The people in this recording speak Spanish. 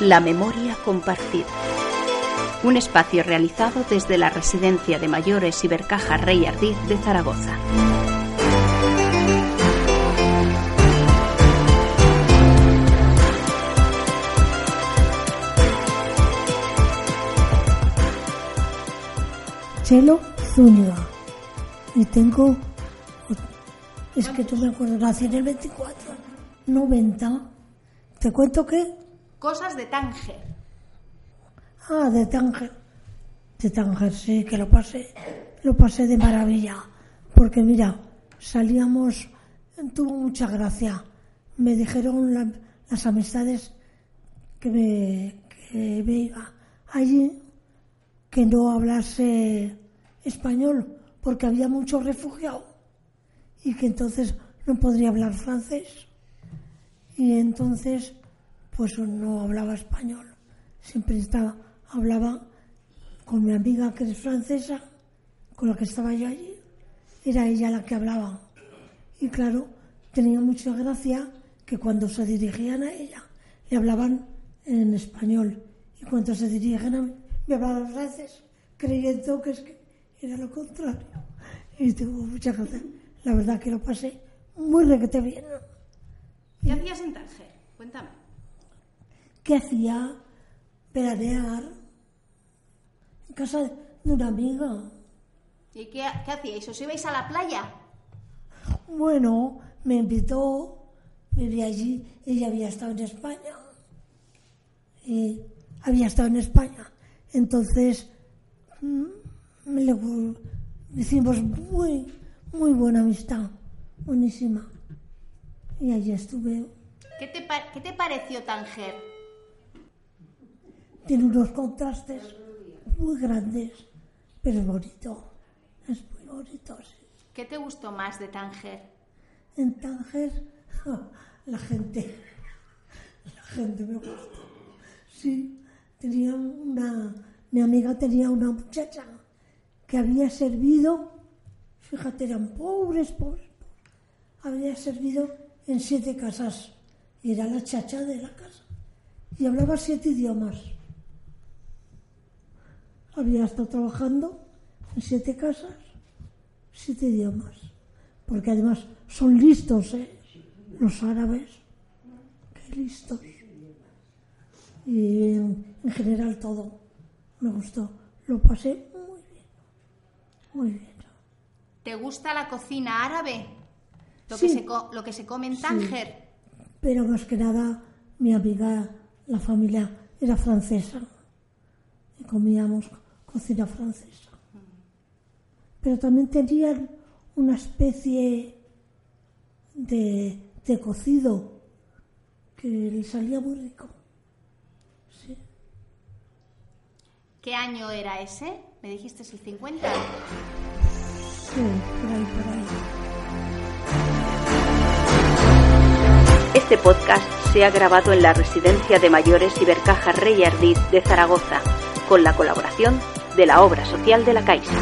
La memoria compartida. Un espacio realizado desde la Residencia de Mayores Ibercaja Rey Ardiz de Zaragoza. Chelo Zúñiga. Y tengo. Es que tú me acuerdo, nací en el 24, 90. ¿Te cuento qué? Cosas de Tánger. Ah, de Tánger. De Tánger, sí, que lo pasé. Lo pasé de maravilla. Porque mira, salíamos. Tuvo mucha gracia. Me dijeron la- las amistades que me, que me iba allí que no hablase español porque había muchos refugiados y que entonces no podría hablar francés. Y entonces, pues no hablaba español. Siempre estaba, hablaba con mi amiga que es francesa, con la que estaba yo allí. Era ella la que hablaba. Y claro, tenía mucha gracia que cuando se dirigían a ella, le hablaban en español. Y cuando se dirigían a mí, me hablaban francés, creyendo que, es que era lo contrario. Y tuvo mucha gracia. La verdad que lo pasé muy requete bien. ¿Qué hacías en Tánger? Cuéntame. ¿Qué hacía? Veranear en casa de una amiga. ¿Y qué, qué hacíais? ¿Os ibais a la playa? Bueno, me invitó, me vi allí, ella había estado en España. Y había estado en España. Entonces, mm, me le gu- hicimos muy, muy buena amistad, buenísima. Y allí estuve. ¿Qué te, qué te pareció Tánger? Tiene unos contrastes muy grandes, pero es bonito. Es muy bonito, sí. ¿Qué te gustó más de Tánger? En Tánger, la gente, la gente me gustó. Sí, tenía una, mi amiga tenía una muchacha que había servido, fíjate, eran pobres, pobres, pobres, había servido en siete casas y era la chacha de la casa y hablaba siete idiomas. Había estado trabajando en siete casas, siete idiomas, porque además son listos, ¿eh? Los árabes, qué listos. Y en, en general todo me gustó. Lo pasé muy bien, muy bien. ¿Te gusta la cocina árabe? Lo, Sí. que, se lo que se come en Tánger. Pero más que nada, mi amiga, la familia era francesa y comíamos cocina francesa. Pero también tenían una especie de, de cocido que le salía muy rico. Sí. ¿Qué año era ese? ¿Me dijiste el 50? Sí, por ahí, por ahí. Este podcast se ha grabado en la Residencia de Mayores Ibercaja Rey Ardiz de Zaragoza, con la colaboración de la obra social de la Caixa.